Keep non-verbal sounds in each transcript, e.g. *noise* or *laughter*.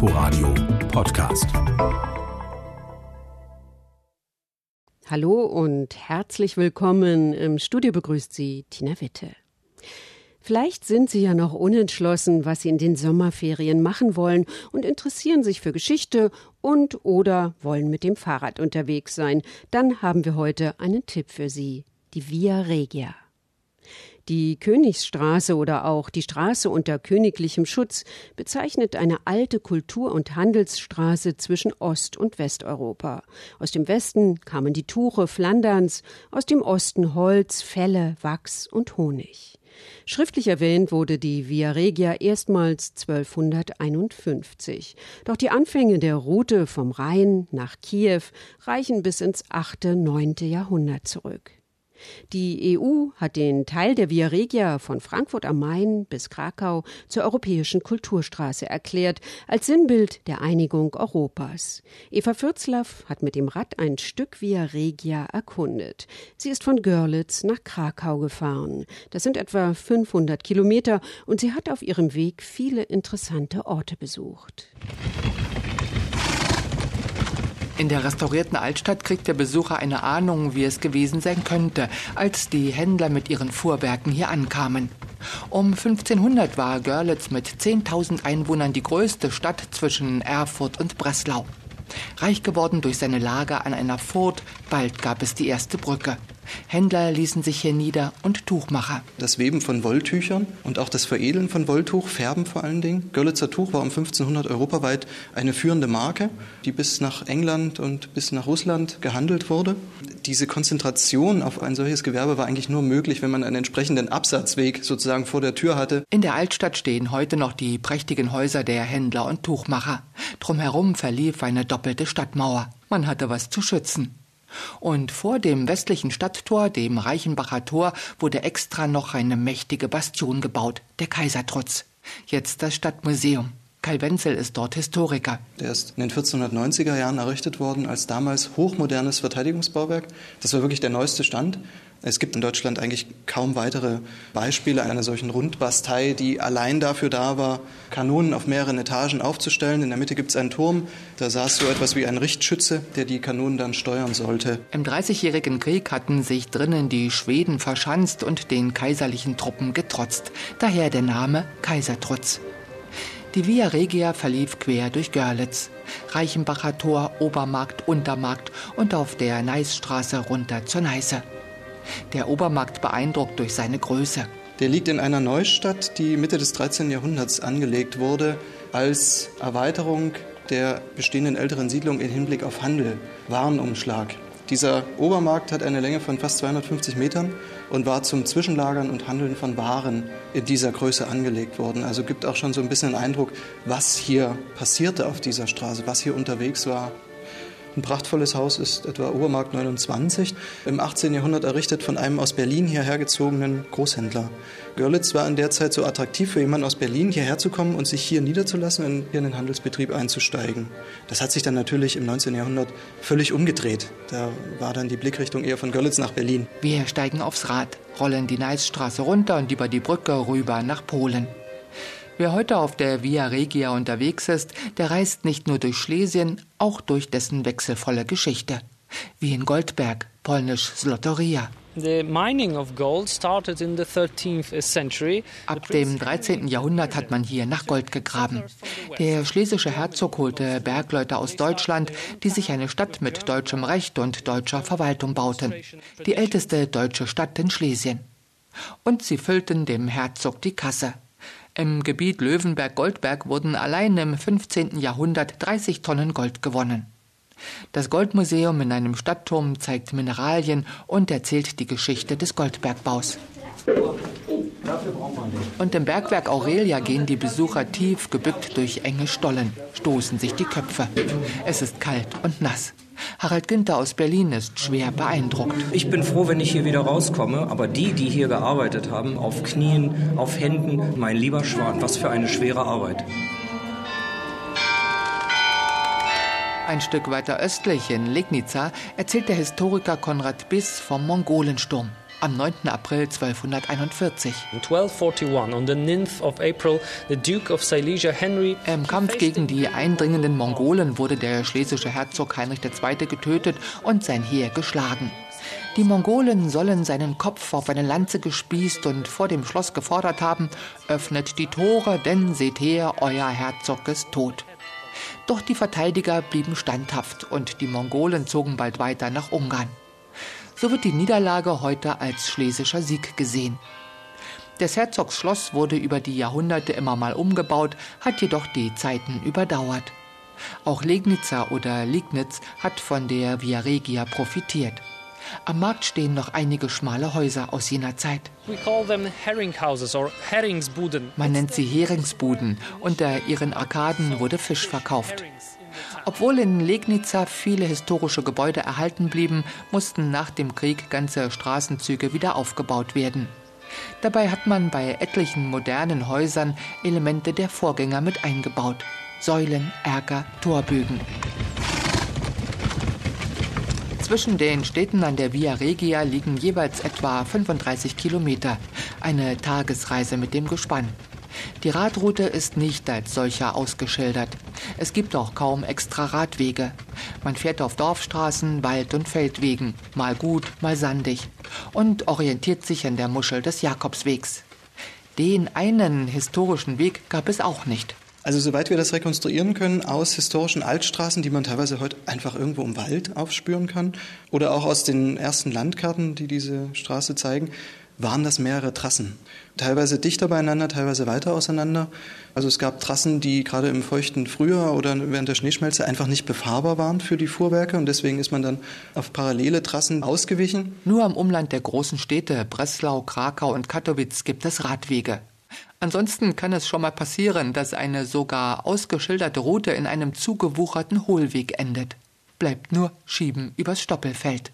Inforadio Podcast. Hallo und herzlich willkommen. Im Studio begrüßt Sie Tina Witte. Vielleicht sind Sie ja noch unentschlossen, was Sie in den Sommerferien machen wollen und interessieren sich für Geschichte und oder wollen mit dem Fahrrad unterwegs sein. Dann haben wir heute einen Tipp für Sie. Die Via Regia. Die Königsstraße oder auch die Straße unter königlichem Schutz bezeichnet eine alte Kultur- und Handelsstraße zwischen Ost- und Westeuropa. Aus dem Westen kamen die Tuche Flanderns, aus dem Osten Holz, Felle, Wachs und Honig. Schriftlich erwähnt wurde die Via Regia erstmals 1251. Doch die Anfänge der Route vom Rhein nach Kiew reichen bis ins 8., 9. Jahrhundert zurück. Die EU hat den Teil der Via Regia von Frankfurt am Main bis Krakau zur europäischen Kulturstraße erklärt, als Sinnbild der Einigung Europas. Eva Fürzlaff hat mit dem Rad ein Stück Via Regia erkundet. Sie ist von Görlitz nach Krakau gefahren. Das sind etwa 500 Kilometer und sie hat auf ihrem Weg viele interessante Orte besucht. In der restaurierten Altstadt kriegt der Besucher eine Ahnung, wie es gewesen sein könnte, als die Händler mit ihren Fuhrwerken hier ankamen. Um 1500 war Görlitz mit 10.000 Einwohnern die größte Stadt zwischen Erfurt und Breslau. Reich geworden durch seine Lage an einer Furt, bald gab es die erste Brücke. Händler ließen sich hier nieder und Tuchmacher. Das Weben von Wolltüchern und auch das Veredeln von Wolltuch, Färben vor allen Dingen. Görlitzer Tuch war um 1500 europaweit eine führende Marke, die bis nach England und bis nach Russland gehandelt wurde. Diese Konzentration auf ein solches Gewerbe war eigentlich nur möglich, wenn man einen entsprechenden Absatzweg sozusagen vor der Tür hatte. In der Altstadt stehen heute noch die prächtigen Häuser der Händler und Tuchmacher. Drumherum verlief eine doppelte Stadtmauer. Man hatte was zu schützen. Und vor dem westlichen Stadttor, dem Reichenbacher Tor, wurde extra noch eine mächtige Bastion gebaut, der Kaisertrutz. Jetzt das Stadtmuseum. Kai Wenzel ist dort Historiker. Der ist in den 1490er Jahren errichtet worden als damals hochmodernes Verteidigungsbauwerk. Das war wirklich der neueste Stand. Es gibt in Deutschland eigentlich kaum weitere Beispiele einer solchen Rundbastei, die allein dafür da war, Kanonen auf mehreren Etagen aufzustellen. In der Mitte gibt es einen Turm, da saß so etwas wie ein Richtschütze, der die Kanonen dann steuern sollte. Im Dreißigjährigen Krieg hatten sich drinnen die Schweden verschanzt und den kaiserlichen Truppen getrotzt. Daher der Name Kaisertrutz. Die Via Regia verlief quer durch Görlitz. Reichenbacher Tor, Obermarkt, Untermarkt und auf der Neisstraße runter zur Neiße. Der Obermarkt beeindruckt durch seine Größe. Der liegt in einer Neustadt, die Mitte des 13. Jahrhunderts angelegt wurde, als Erweiterung der bestehenden älteren Siedlung im Hinblick auf Handel, Warenumschlag. Dieser Obermarkt hat eine Länge von fast 250 Metern und war zum Zwischenlagern und Handeln von Waren in dieser Größe angelegt worden. Also gibt auch schon so ein bisschen den Eindruck, was hier passierte auf dieser Straße, was hier unterwegs war. Ein prachtvolles Haus ist etwa Obermarkt 29, im 18. Jahrhundert errichtet von einem aus Berlin hierher gezogenen Großhändler. Görlitz war in der Zeit so attraktiv für jemanden aus Berlin hierher zu kommen und sich hier niederzulassen und hier in den Handelsbetrieb einzusteigen. Das hat sich dann natürlich im 19. Jahrhundert völlig umgedreht. Da war dann die Blickrichtung eher von Görlitz nach Berlin. Wir steigen aufs Rad, rollen die Neisstraße runter und über die Brücke rüber nach Polen. Wer heute auf der Via Regia unterwegs ist, der reist nicht nur durch Schlesien, auch durch dessen wechselvolle Geschichte. Wie in Goldberg, polnisch Zlotoria. Ab dem 13. Jahrhundert hat man hier nach Gold gegraben. Der schlesische Herzog holte Bergleute aus Deutschland, die sich eine Stadt mit deutschem Recht und deutscher Verwaltung bauten. Die älteste deutsche Stadt in Schlesien. Und sie füllten dem Herzog die Kasse. Im Gebiet Löwenberg-Goldberg wurden allein im 15. Jahrhundert 30 Tonnen Gold gewonnen. Das Goldmuseum in einem Stadtturm zeigt Mineralien und erzählt die Geschichte des Goldbergbaus. Und im Bergwerk Aurelia gehen die Besucher tief gebückt durch enge Stollen, stoßen sich die Köpfe. Es ist kalt und nass. Harald Günther aus Berlin ist schwer beeindruckt. Ich bin froh, wenn ich hier wieder rauskomme, aber die, die hier gearbeitet haben, auf Knien, auf Händen, mein lieber Schwan, was für eine schwere Arbeit. Ein Stück weiter östlich in Legnica erzählt der Historiker Konrad Biss vom Mongolensturm. Am 9. April 1241. In 1241, on the 9th of April, the Duke of Silesia Henry Im Kampf gegen die eindringenden Mongolen wurde der schlesische Herzog Heinrich II. getötet und sein Heer geschlagen. Die Mongolen sollen seinen Kopf auf eine Lanze gespießt und vor dem Schloss gefordert haben, öffnet die Tore, denn seht her, euer Herzog ist tot. Doch die Verteidiger blieben standhaft und die Mongolen zogen bald weiter nach Ungarn. So wird die Niederlage heute als schlesischer Sieg gesehen. Des Herzogs Schloss wurde über die Jahrhunderte immer mal umgebaut, hat jedoch die Zeiten überdauert. Auch Legnica oder Liegnitz hat von der Via Regia profitiert. Am Markt stehen noch einige schmale Häuser aus jener Zeit. Man nennt sie Heringsbuden. Unter ihren Arkaden wurde Fisch verkauft. Obwohl in Legnica viele historische Gebäude erhalten blieben, mussten nach dem Krieg ganze Straßenzüge wieder aufgebaut werden. Dabei hat man bei etlichen modernen Häusern Elemente der Vorgänger mit eingebaut. Säulen, Erker, Torbögen. Zwischen den Städten an der Via Regia liegen jeweils etwa 35 Kilometer, eine Tagesreise mit dem Gespann. Die Radroute ist nicht als solcher ausgeschildert. Es gibt auch kaum extra Radwege. Man fährt auf Dorfstraßen, Wald- und Feldwegen, mal gut, mal sandig, und orientiert sich an der Muschel des Jakobswegs. Den einen historischen Weg gab es auch nicht. Also soweit wir das rekonstruieren können aus historischen Altstraßen, die man teilweise heute einfach irgendwo im Wald aufspüren kann, oder auch aus den ersten Landkarten, die diese Straße zeigen, waren das mehrere Trassen. Teilweise dichter beieinander, teilweise weiter auseinander. Also es gab Trassen, die gerade im feuchten Frühjahr oder während der Schneeschmelze einfach nicht befahrbar waren für die Fuhrwerke und deswegen ist man dann auf parallele Trassen ausgewichen. Nur am Umland der großen Städte Breslau, Krakau und Katowice gibt es Radwege. Ansonsten kann es schon mal passieren, dass eine sogar ausgeschilderte Route in einem zugewucherten Hohlweg endet. Bleibt nur Schieben übers Stoppelfeld.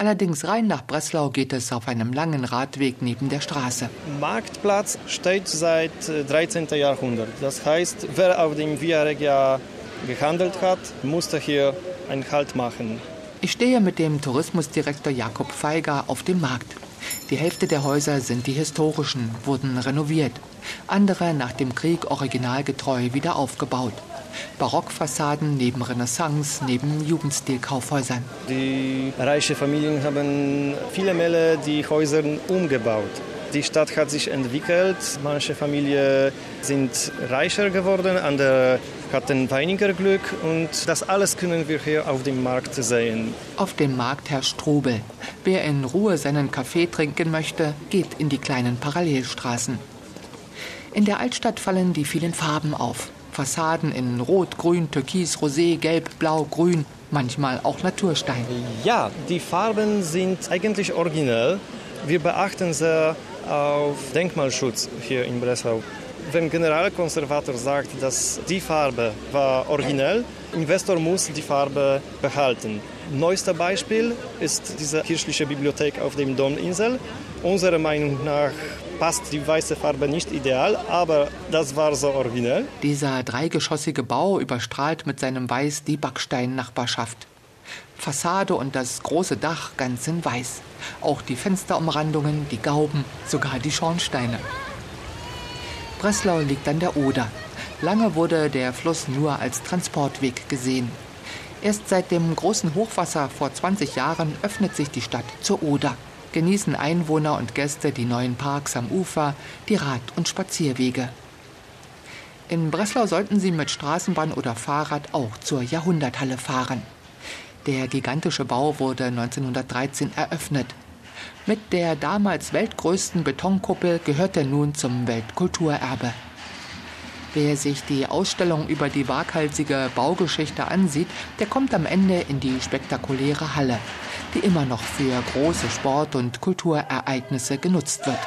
Allerdings rein nach Breslau geht es auf einem langen Radweg neben der Straße. Marktplatz steht seit 13. Äh, Jahrhundert. Das heißt, wer auf dem Via Regia gehandelt hat, musste hier einen Halt machen. Ich stehe mit dem Tourismusdirektor Jakob Feiger auf dem Markt. Die Hälfte der Häuser sind die historischen, wurden renoviert. Andere nach dem Krieg originalgetreu wieder aufgebaut. Barockfassaden neben Renaissance, neben Jugendstil-Kaufhäusern. Die reichen Familien haben viele Male die Häuser umgebaut. Die Stadt hat sich entwickelt. Manche Familien sind reicher geworden, andere hatten weniger Glück. Und das alles können wir hier auf dem Markt sehen. Auf dem Markt herrscht Trubel. Wer in Ruhe seinen Kaffee trinken möchte, geht in die kleinen Parallelstraßen. In der Altstadt fallen die vielen Farben auf. Fassaden in Rot, Grün, Türkis, Rosé, Gelb, Blau, Grün, manchmal auch Naturstein. Ja, die Farben sind eigentlich originell. Wir beachten sehr auf Denkmalschutz hier in Breslau. Wenn Generalkonservator sagt, dass die Farbe war originell, Investor muss die Farbe behalten. Neuester Beispiel ist diese kirchliche Bibliothek auf dem Dominsel. Unserer Meinung nach passt die weiße Farbe nicht ideal, aber das war so originell. Dieser dreigeschossige Bau überstrahlt mit seinem Weiß die Backsteinnachbarschaft. Fassade und das große Dach ganz in weiß. Auch die Fensterumrandungen, die Gauben, sogar die Schornsteine. Breslau liegt an der Oder. Lange wurde der Fluss nur als Transportweg gesehen. Erst seit dem großen Hochwasser vor 20 Jahren öffnet sich die Stadt zur Oder genießen Einwohner und Gäste die neuen Parks am Ufer, die Rad- und Spazierwege. In Breslau sollten Sie mit Straßenbahn oder Fahrrad auch zur Jahrhunderthalle fahren. Der gigantische Bau wurde 1913 eröffnet. Mit der damals weltgrößten Betonkuppel gehört er nun zum Weltkulturerbe. Wer sich die Ausstellung über die waghalsige Baugeschichte ansieht, der kommt am Ende in die spektakuläre Halle, die immer noch für große Sport- und Kulturereignisse genutzt wird.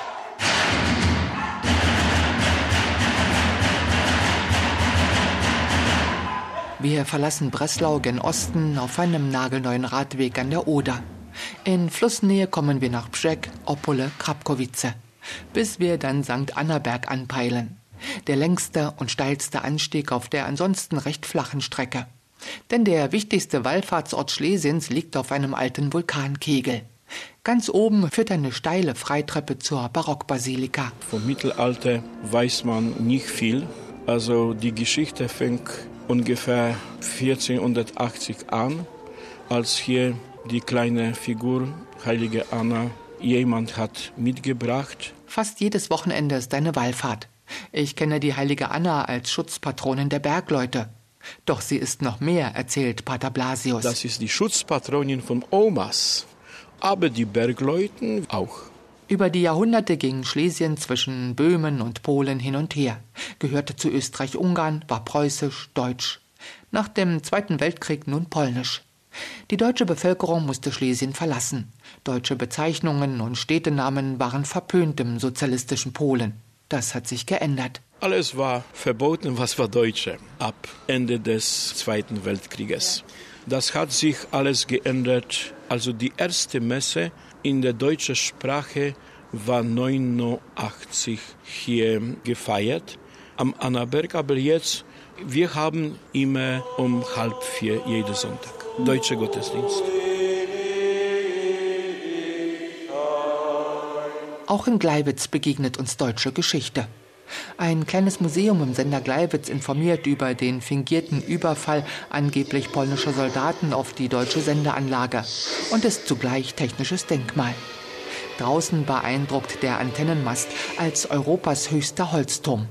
Wir verlassen Breslau gen Osten auf einem nagelneuen Radweg an der Oder. In Flussnähe kommen wir nach Brzeg, Opole, Krapkowice, bis wir dann St. Annaberg anpeilen. Der längste und steilste Anstieg auf der ansonsten recht flachen Strecke. Denn der wichtigste Wallfahrtsort Schlesiens liegt auf einem alten Vulkankegel. Ganz oben führt eine steile Freitreppe zur Barockbasilika. Vom Mittelalter weiß man nicht viel. Also die Geschichte fängt ungefähr 1480 an, als hier die kleine Figur Heilige Anna jemand hat mitgebracht. Fast jedes Wochenende ist eine Wallfahrt. Ich kenne die heilige Anna als Schutzpatronin der Bergleute. Doch sie ist noch mehr, erzählt Pater Blasius. Das ist die Schutzpatronin von Omas, aber die Bergleuten auch. Über die Jahrhunderte ging Schlesien zwischen Böhmen und Polen hin und her, gehörte zu Österreich-Ungarn, war preußisch, deutsch. Nach dem Zweiten Weltkrieg nun polnisch. Die deutsche Bevölkerung musste Schlesien verlassen. Deutsche Bezeichnungen und Städtenamen waren verpönt im sozialistischen Polen. Das hat sich geändert. Alles war verboten, was war Deutsche, ab Ende des Zweiten Weltkrieges. Das hat sich alles geändert. Also die erste Messe in der deutschen Sprache war 89 hier gefeiert am Annaberg, aber jetzt wir haben immer um halb vier jeden Sonntag deutscher Gottesdienst. Auch in Gleiwitz begegnet uns deutsche Geschichte. Ein kleines Museum im Sender Gleiwitz informiert über den fingierten Überfall angeblich polnischer Soldaten auf die deutsche Sendeanlage und ist zugleich technisches Denkmal. Draußen beeindruckt der Antennenmast als Europas höchster Holzturm.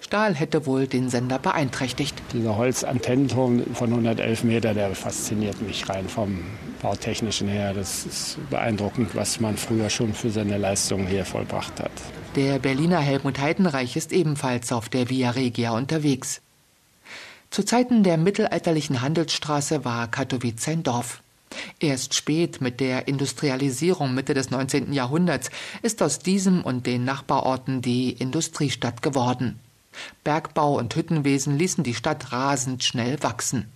Stahl hätte wohl den Sender beeinträchtigt. Dieser Holzantennenturm von 111 Meter, der fasziniert mich rein vom bautechnischen her. Das ist beeindruckend, was man früher schon für seine Leistungen hier vollbracht hat. Der Berliner Helmut Heidenreich ist ebenfalls auf der Via Regia unterwegs. Zu Zeiten der mittelalterlichen Handelsstraße war Katowice ein Dorf. Erst spät mit der Industrialisierung Mitte des 19. Jahrhunderts ist aus diesem und den Nachbarorten die Industriestadt geworden. Bergbau und Hüttenwesen ließen die Stadt rasend schnell wachsen.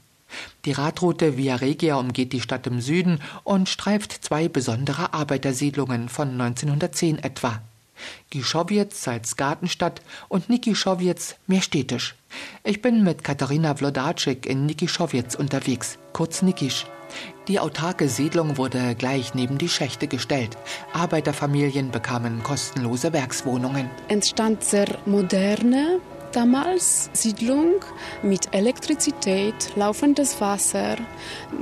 Die Radroute Via Regia umgeht die Stadt im Süden und streift zwei besondere Arbeitersiedlungen von 1910 etwa. Gischowitz als Gartenstadt und Nikischowitz mehr städtisch. Ich bin mit Katharina Vlodarczyk in Nikischowitz unterwegs, kurz Nikisch. Die autarke Siedlung wurde gleich neben die Schächte gestellt. Arbeiterfamilien bekamen kostenlose Werkswohnungen. Entstand sehr moderne damals Siedlung mit Elektrizität, laufendes Wasser.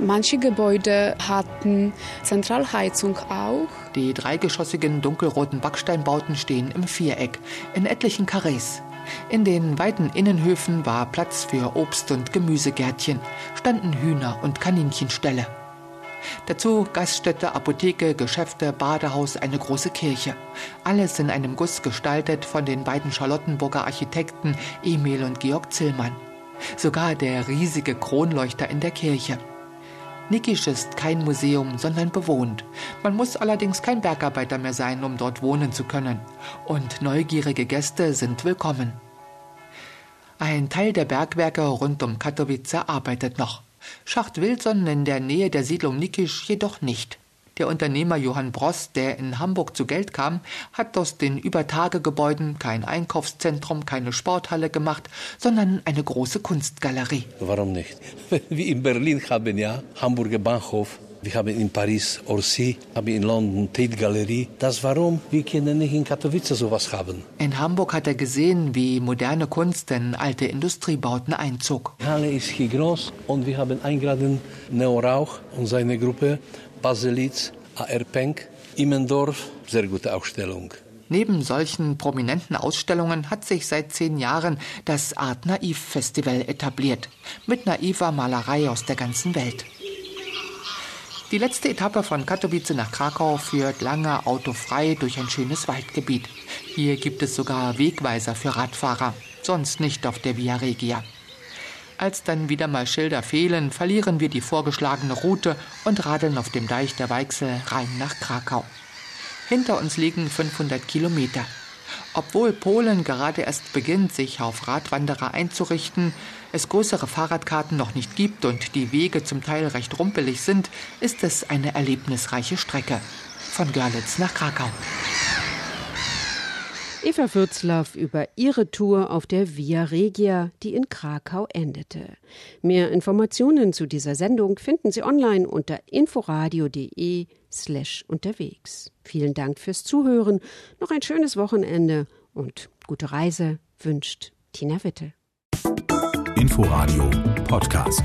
Manche Gebäude hatten Zentralheizung auch. Die dreigeschossigen dunkelroten Backsteinbauten stehen im Viereck, in etlichen Karrees. In den weiten Innenhöfen war Platz für Obst- und Gemüsegärtchen, standen Hühner- und Kaninchenställe. Dazu Gaststätte, Apotheke, Geschäfte, Badehaus, eine große Kirche. Alles in einem Guss gestaltet von den beiden Charlottenburger Architekten Emil und Georg Zillmann. Sogar der riesige Kronleuchter in der Kirche. Nikisch ist kein Museum, sondern bewohnt. Man muss allerdings kein Bergarbeiter mehr sein, um dort wohnen zu können. Und neugierige Gäste sind willkommen. Ein Teil der Bergwerke rund um Katowice arbeitet noch. Schacht Wilson in der Nähe der Siedlung Nikisch jedoch nicht. Der Unternehmer Johann Bross, der in Hamburg zu Geld kam, hat aus den Übertagegebäuden kein Einkaufszentrum, keine Sporthalle gemacht, sondern eine große Kunstgalerie. Warum nicht? *laughs* Wie in Berlin haben ja Hamburger Bahnhof wir haben in Paris Orsay, haben in London Tate Galerie. Das warum wir können nicht in Katowice sowas haben. In Hamburg hat er gesehen, wie moderne Kunst in alte Industriebauten einzog. Die Halle ist hier groß und wir haben eingeladen Neo Rauch und seine Gruppe, Baselitz, AR Penk, Immendorf. Sehr gute Ausstellung. Neben solchen prominenten Ausstellungen hat sich seit zehn Jahren das Art Naiv Festival etabliert. Mit naiver Malerei aus der ganzen Welt. Die letzte Etappe von Katowice nach Krakau führt lange autofrei durch ein schönes Waldgebiet. Hier gibt es sogar Wegweiser für Radfahrer, sonst nicht auf der Via Regia. Als dann wieder mal Schilder fehlen, verlieren wir die vorgeschlagene Route und radeln auf dem Deich der Weichsel rein nach Krakau. Hinter uns liegen 500 Kilometer. Obwohl Polen gerade erst beginnt, sich auf Radwanderer einzurichten, es größere Fahrradkarten noch nicht gibt und die Wege zum Teil recht rumpelig sind, ist es eine erlebnisreiche Strecke. Von Görlitz nach Krakau. Eva Würzlaff über ihre Tour auf der Via Regia, die in Krakau endete. Mehr Informationen zu dieser Sendung finden Sie online unter inforadio.de slash unterwegs. Vielen Dank fürs Zuhören, noch ein schönes Wochenende und gute Reise wünscht Tina Witte. Inforadio Podcast.